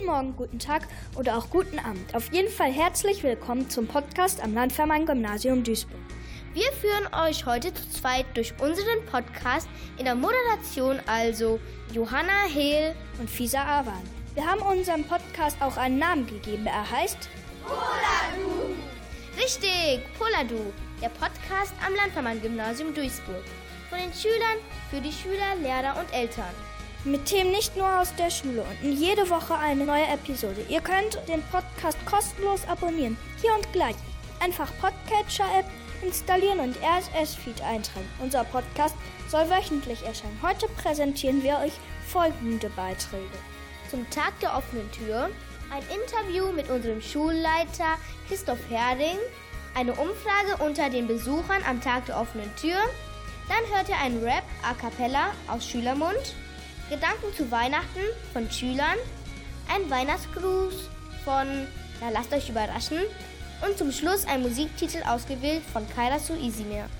Guten Morgen, guten Tag oder auch guten Abend. Auf jeden Fall herzlich willkommen zum Podcast am Landvermann-Gymnasium Duisburg. Wir führen euch heute zu zweit durch unseren Podcast in der Moderation also Johanna Hehl und Fisa Awan. Wir haben unserem Podcast auch einen Namen gegeben. Er heißt Poladu. Richtig, Poladu, der Podcast am Landvermann-Gymnasium Duisburg. Von den Schülern, für die Schüler, Lehrer und Eltern. Mit Themen nicht nur aus der Schule und jede Woche eine neue Episode. Ihr könnt den Podcast kostenlos abonnieren. Hier und gleich. Einfach Podcatcher-App installieren und RSS-Feed eintragen. Unser Podcast soll wöchentlich erscheinen. Heute präsentieren wir euch folgende Beiträge. Zum Tag der offenen Tür ein Interview mit unserem Schulleiter Christoph Herding, eine Umfrage unter den Besuchern am Tag der offenen Tür, dann hört ihr einen Rap a cappella aus Schülermund, Gedanken zu Weihnachten von Schülern, ein Weihnachtsgruß von Na lasst euch überraschen und zum Schluss ein Musiktitel ausgewählt von Kaira Su Isimir.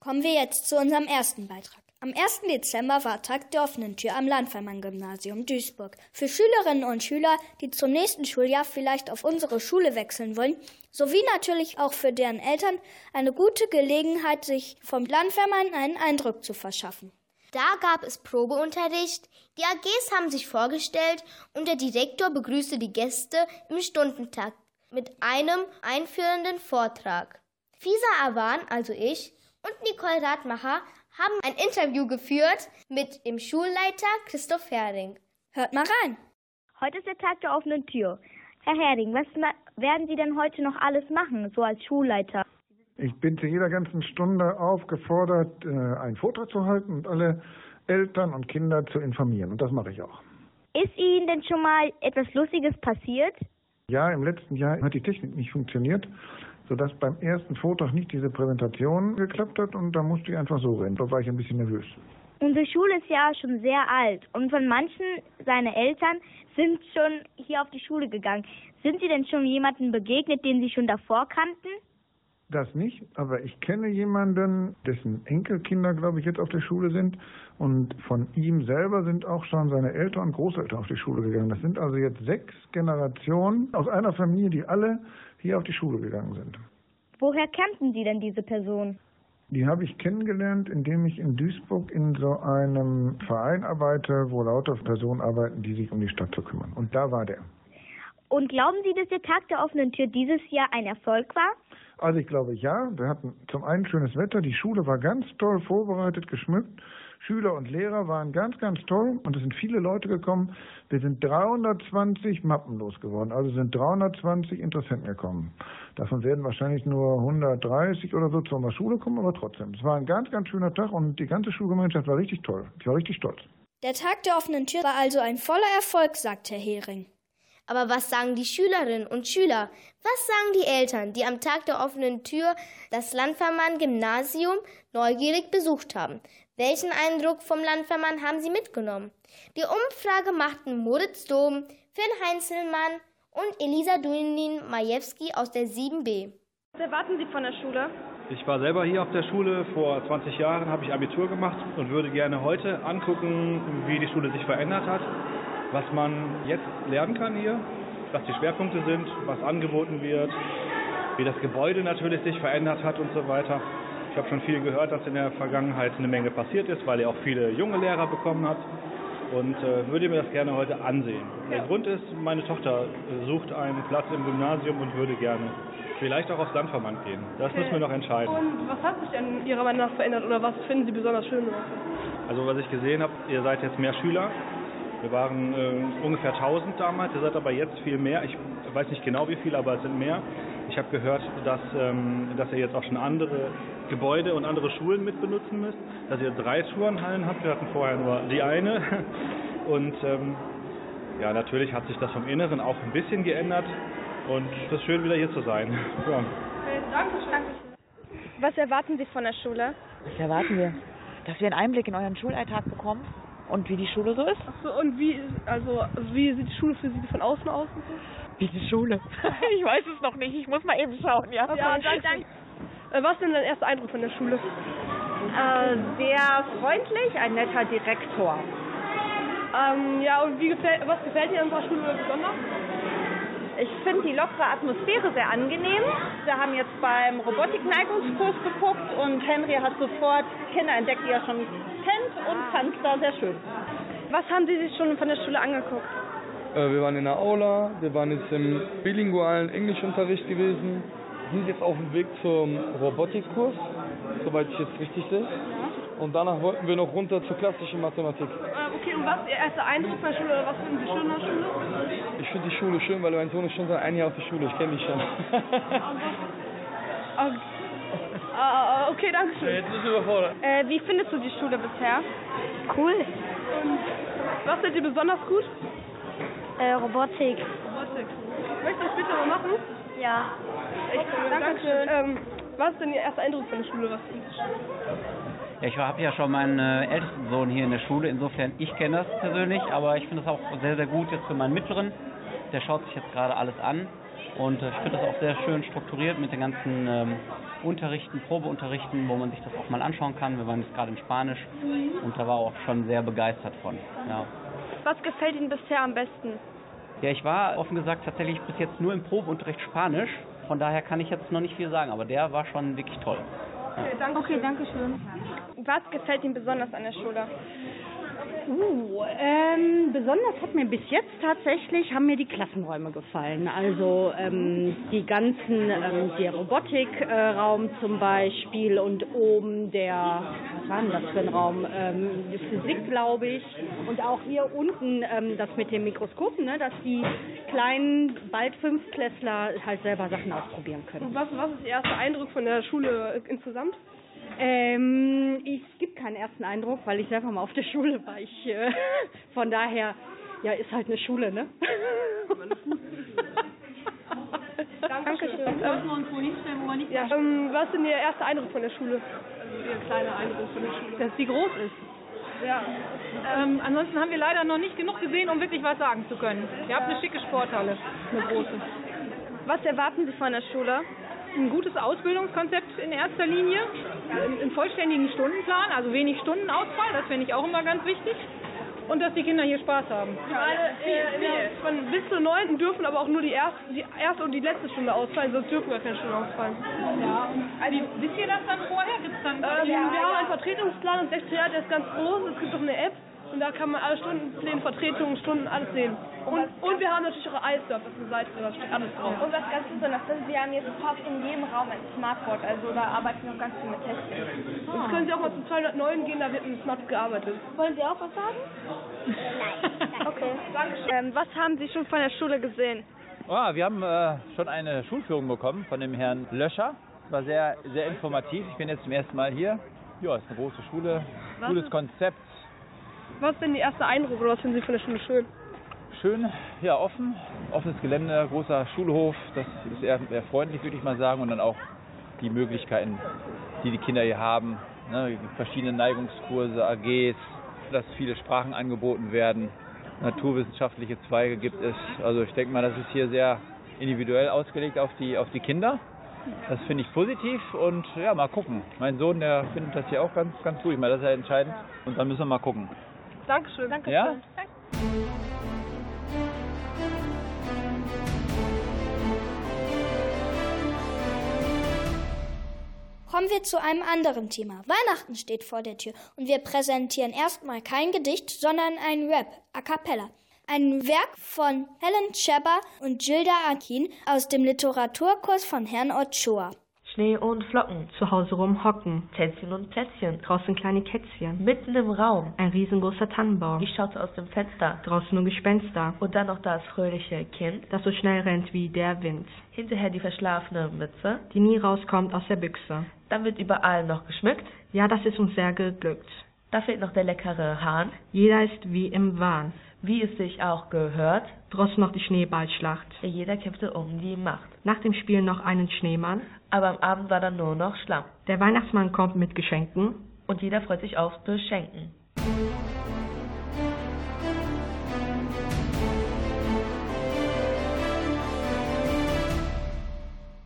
Kommen wir jetzt zu unserem ersten Beitrag. Am 1. Dezember war Tag der offenen Tür am Landvermann-Gymnasium Duisburg. Für Schülerinnen und Schüler, die zum nächsten Schuljahr vielleicht auf unsere Schule wechseln wollen, sowie natürlich auch für deren Eltern eine gute Gelegenheit, sich vom Landvermann einen Eindruck zu verschaffen. Da gab es Probeunterricht, die AGs haben sich vorgestellt und der Direktor begrüßte die Gäste im Stundentakt mit einem einführenden Vortrag. Fisa Awan, also ich, und Nicole Radmacher haben ein Interview geführt mit dem Schulleiter Christoph Hering. Hört mal rein. Heute ist der Tag der offenen Tür. Herr Hering, was werden Sie denn heute noch alles machen, so als Schulleiter? Ich bin zu jeder ganzen Stunde aufgefordert, äh, einen Vortrag zu halten und alle Eltern und Kinder zu informieren. Und das mache ich auch. Ist Ihnen denn schon mal etwas Lustiges passiert? Ja, im letzten Jahr hat die Technik nicht funktioniert, sodass beim ersten Vortrag nicht diese Präsentation geklappt hat und da musste ich einfach so rennen. Da war ich ein bisschen nervös. Unsere Schule ist ja schon sehr alt und von manchen seiner Eltern sind schon hier auf die Schule gegangen. Sind Sie denn schon jemandem begegnet, den Sie schon davor kannten? Das nicht, aber ich kenne jemanden, dessen Enkelkinder, glaube ich, jetzt auf der Schule sind. Und von ihm selber sind auch schon seine Eltern und Großeltern auf die Schule gegangen. Das sind also jetzt sechs Generationen aus einer Familie, die alle hier auf die Schule gegangen sind. Woher kannten Sie denn diese Person? Die habe ich kennengelernt, indem ich in Duisburg in so einem Verein arbeite, wo lauter Personen arbeiten, die sich um die Stadt zu kümmern. Und da war der. Und glauben Sie, dass der Tag der offenen Tür dieses Jahr ein Erfolg war? Also ich glaube ja. Wir hatten zum einen schönes Wetter, die Schule war ganz toll vorbereitet, geschmückt. Schüler und Lehrer waren ganz, ganz toll und es sind viele Leute gekommen. Wir sind 320 Mappen losgeworden, also sind 320 Interessenten gekommen. Davon werden wahrscheinlich nur 130 oder so zu unserer Schule kommen, aber trotzdem. Es war ein ganz, ganz schöner Tag und die ganze Schulgemeinschaft war richtig toll. Ich war richtig stolz. Der Tag der offenen Tür war also ein voller Erfolg, sagt Herr Hering. Aber was sagen die Schülerinnen und Schüler? Was sagen die Eltern, die am Tag der offenen Tür das Landvermann-Gymnasium neugierig besucht haben? Welchen Eindruck vom Landvermann haben sie mitgenommen? Die Umfrage machten Moritz Dom, Finn Heinzelmann und Elisa Dunin-Majewski aus der 7b. Was erwarten Sie von der Schule? Ich war selber hier auf der Schule. Vor 20 Jahren habe ich Abitur gemacht und würde gerne heute angucken, wie die Schule sich verändert hat was man jetzt lernen kann hier, was die Schwerpunkte sind, was angeboten wird, wie das Gebäude natürlich sich verändert hat und so weiter. Ich habe schon viel gehört, dass in der Vergangenheit eine Menge passiert ist, weil er auch viele junge Lehrer bekommen hat und äh, würde mir das gerne heute ansehen. Der Grund ist, meine Tochter äh, sucht einen Platz im Gymnasium und würde gerne vielleicht auch aufs Landverband gehen. Das okay. müssen wir noch entscheiden. Und was hat sich denn Ihrer Meinung nach verändert oder was finden Sie besonders schön? Also was ich gesehen habe, ihr seid jetzt mehr Schüler, wir waren äh, ungefähr 1000 damals, ihr seid aber jetzt viel mehr. Ich weiß nicht genau wie viel, aber es sind mehr. Ich habe gehört, dass, ähm, dass ihr jetzt auch schon andere Gebäude und andere Schulen mitbenutzen müsst, dass ihr drei Turnhallen habt. Wir hatten vorher nur die eine. Und ähm, ja, natürlich hat sich das vom Inneren auch ein bisschen geändert. Und es ist schön, wieder hier zu sein. Ja. Was erwarten Sie von der Schule? Was erwarten wir? Dass wir einen Einblick in euren Schulalltag bekommen und wie die Schule so ist. Achso, und wie, also, wie sieht die Schule für Sie von außen aus? Wie die Schule? ich weiß es noch nicht, ich muss mal eben schauen, ja. Ja, dann, dann, äh, was ist denn dein erster Eindruck von der Schule? Äh, sehr freundlich, ein netter Direktor. Ähm, ja, und wie gefällt, was gefällt dir an unserer Schule besonders? Ich finde die lockere Atmosphäre sehr angenehm. Wir haben jetzt beim Robotikneigungskurs geguckt und Henry hat sofort Kinder entdeckt, die er schon kennt und fand es da sehr schön. Was haben Sie sich schon von der Schule angeguckt? Äh, wir waren in der Aula, wir waren jetzt im bilingualen Englischunterricht gewesen, sind jetzt auf dem Weg zum Robotikkurs, soweit ich jetzt richtig sehe. Und danach wollten wir noch runter zur klassischen Mathematik. Äh, okay, und was ist Ihr erster Eindruck von der Schule? Was finden Sie schön an der Schule? Ich finde die Schule schön, weil mein Sohn ist schon seit einem Jahr auf der Schule. Ich kenne die schon. Okay, äh, okay danke schön. Jetzt bist du überfordert. Äh, wie findest du die Schule bisher? Cool. Und was findet ihr besonders gut? Äh, Robotik. Robotik. Möchtest du später mal machen? Ja. Ich, Dankeschön. Ähm, was ist denn Ihr erster Eindruck von der Schule? Was Sie schön? Ja, ich habe ja schon meinen äh, ältesten Sohn hier in der Schule, insofern ich kenne das persönlich, aber ich finde es auch sehr, sehr gut jetzt für meinen mittleren. Der schaut sich jetzt gerade alles an und äh, ich finde das auch sehr schön strukturiert mit den ganzen ähm, Unterrichten, Probeunterrichten, wo man sich das auch mal anschauen kann. Wir waren jetzt gerade in Spanisch und da war auch schon sehr begeistert von. Ja. Was gefällt Ihnen bisher am besten? Ja, ich war offen gesagt tatsächlich bis jetzt nur im Probeunterricht Spanisch. Von daher kann ich jetzt noch nicht viel sagen, aber der war schon wirklich toll. Okay, danke, okay, danke schön. Was gefällt Ihnen besonders an der Schule? Uh, ähm, besonders hat mir bis jetzt tatsächlich, haben mir die Klassenräume gefallen. Also ähm, die ganzen, ähm, der Robotikraum zum Beispiel und oben der, was war denn das für ein Raum? Ähm, die Physik, glaube ich. Und auch hier unten ähm, das mit dem Mikroskop, ne, dass die kleinen, bald Fünftklässler halt selber Sachen ausprobieren können. Und was, was ist Ihr erster Eindruck von der Schule insgesamt? Ähm, ich gibt keinen ersten Eindruck, weil ich selber mal auf der Schule war. Ich, äh, von daher, ja, ist halt eine Schule, ne? Dankeschön. Ja, ähm, was ist denn Ihr erster Eindruck von der Schule? Also Ihr kleiner Eindruck von der Schule. Dass sie groß ist. Ja. Ähm, ansonsten haben wir leider noch nicht genug gesehen, um wirklich was sagen zu können. Ihr habt eine schicke Sporthalle, eine große. Was erwarten Sie von der Schule? Ein gutes Ausbildungskonzept in erster Linie, einen, vollständigen Stundenplan, also wenig Stundenausfall, das finde ich auch immer ganz wichtig. Und dass die Kinder hier Spaß haben. Alle, äh, von bis zur 9. dürfen aber auch nur die erste, die erste und die letzte Stunde ausfallen, sonst dürfen wir keine Stunde ausfallen. Ja. Wie, wisst ihr das dann vorher? Gibt's dann Ähm, wir haben einen Vertretungsplan und Sekretariat, der ist ganz groß. Es gibt auch eine App und da kann man alle Stundenpläne, Vertretungen, Stunden, alles sehen. Und, und wir haben natürlich auch Eisdorf, das ist eine Seite, da steht alles drauf. Und was ganz besonders ist, wir haben jetzt fast in jedem Raum ein Smartboard, also da arbeiten wir noch ganz viel mit Testen. Jetzt können Sie auch mal zum 209 gehen, da wird mit dem Smart gearbeitet. Wollen Sie auch was sagen? Okay, Dankeschön. Ähm, was haben Sie schon von der Schule gesehen? Ah, wir haben äh, schon eine Schulführung bekommen von dem Herrn Löscher. War sehr, sehr informativ. Ich bin jetzt zum ersten Mal hier. Ja, ist eine große Schule, Was gutes ist- Konzept, Was ist denn Ihr erster Eindruck oder was finden Sie von der Schule schön? schön, ja offen, offenes Gelände, großer Schulhof. Das ist eher, eher freundlich, würde ich mal sagen. Und dann auch die Möglichkeiten, die die Kinder hier haben. Ne, verschiedene Neigungskurse, AGs, dass viele Sprachen angeboten werden, naturwissenschaftliche Zweige gibt es. Also ich denke mal, das ist hier sehr individuell ausgelegt auf die, auf die Kinder. Das finde ich positiv und ja, mal gucken. Mein Sohn, der findet das hier auch ganz, ganz gut. Ich meine, das ist ja entscheidend. Und dann müssen wir mal gucken. Dankeschön. Dankeschön. Ja? Kommen wir zu einem anderen Thema. Weihnachten steht vor der Tür und wir präsentieren erstmal kein Gedicht, sondern ein Rap, a cappella. Ein Werk von Helen Scheber und Gilda Akin aus dem Literaturkurs von Herrn Ochoa. Schnee und Flocken, zu Hause rumhocken, Tänzchen und Plätzchen, draußen kleine Kätzchen, mitten im Raum, ein riesengroßer Tannenbaum. Ich schaute aus dem Fenster, draußen nur Gespenster. Und dann noch das fröhliche Kind, das so schnell rennt wie der Wind. Hinterher die verschlafene Mütze, die nie rauskommt aus der Büchse. Dann wird überall noch geschmückt. Ja, das ist uns sehr geglückt. Da fehlt noch der leckere Hahn. Jeder ist wie im Wahn. Wie es sich auch gehört. Draußen noch die Schneeballschlacht. Jeder kämpfte um die Macht. Nach dem Spiel noch einen Schneemann. Aber am Abend war dann nur noch Schlamm. Der Weihnachtsmann kommt mit Geschenken. Und jeder freut sich aufs Beschenken.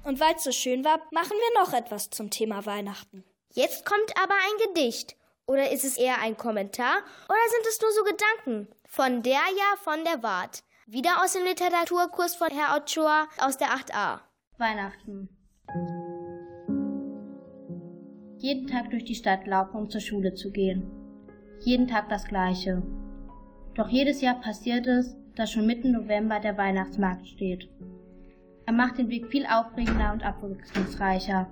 Und weil es so schön war, machen wir noch etwas zum Thema Weihnachten. Jetzt kommt aber ein Gedicht. Oder ist es eher ein Kommentar? Oder sind es nur so Gedanken? von der ja von der Wart. Wieder aus dem Literaturkurs von Herr Ochoa aus der 8a. Weihnachten. Jeden Tag durch die Stadt laufen, um zur Schule zu gehen. Jeden Tag das Gleiche. Doch jedes Jahr passiert es, dass schon mitten November der Weihnachtsmarkt steht. Er macht den Weg viel aufregender und abwechslungsreicher.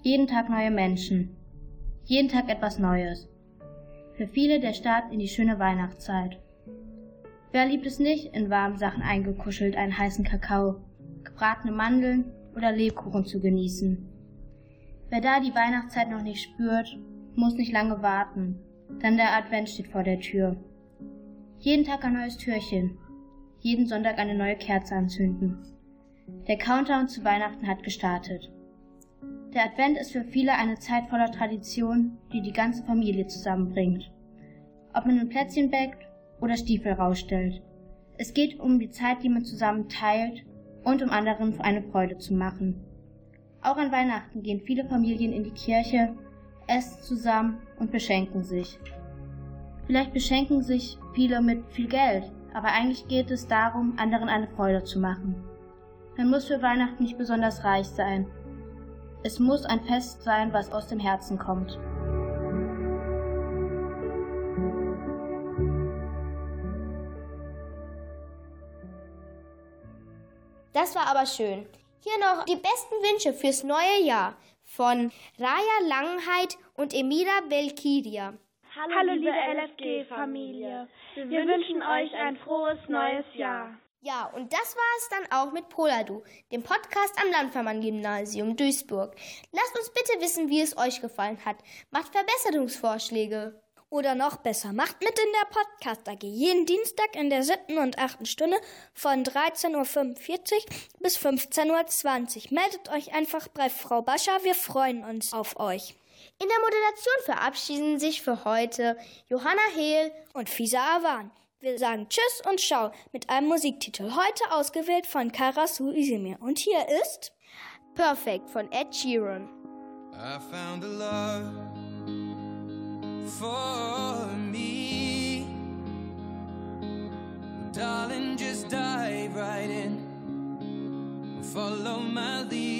Jeden Tag neue Menschen. Jeden Tag etwas Neues. Für viele der Start in die schöne Weihnachtszeit. Wer liebt es nicht, in warmen Sachen eingekuschelt einen heißen Kakao, gebratene Mandeln oder Lebkuchen zu genießen? Wer da die Weihnachtszeit noch nicht spürt, muss nicht lange warten, denn der Advent steht vor der Tür. Jeden Tag ein neues Türchen, jeden Sonntag eine neue Kerze anzünden. Der Countdown zu Weihnachten hat gestartet. Der Advent ist für viele eine Zeit voller Tradition, die die ganze Familie zusammenbringt. Ob man ein Plätzchen bäckt oder Stiefel rausstellt. Es geht um die Zeit, die man zusammen teilt und um anderen eine Freude zu machen. Auch an Weihnachten gehen viele Familien in die Kirche, essen zusammen und beschenken sich. Vielleicht beschenken sich viele mit viel Geld, aber eigentlich geht es darum, anderen eine Freude zu machen. Man muss für Weihnachten nicht besonders reich sein. Es muss ein Fest sein, was aus dem Herzen kommt. Das war aber schön. Hier noch die besten Wünsche fürs neue Jahr von Raya Langenheit und Emira Belkiria. Hallo, Hallo liebe LFG-Familie. Wir, Wir wünschen euch ein frohes neues Jahr. Ja, und das war es dann auch mit Poladu, dem Podcast am Landvermann-Gymnasium Duisburg. Lasst uns bitte wissen, wie es euch gefallen hat. Macht Verbesserungsvorschläge. Oder noch besser, macht mit in der Podcast AG jeden Dienstag in der siebten und achten Stunde von 13.45 Uhr bis 15.20 Uhr. Meldet euch einfach bei Frau Bascha, wir freuen uns auf euch. In der Moderation verabschieden sich für heute Johanna Hehl und Fisa Awan. Wir sagen Tschüss und Schau mit einem Musiktitel, heute ausgewählt von Karasu Isimir. Und hier ist Perfect von Ed Sheeran. I found a love for me. Darling, just dive right in. Follow my lead.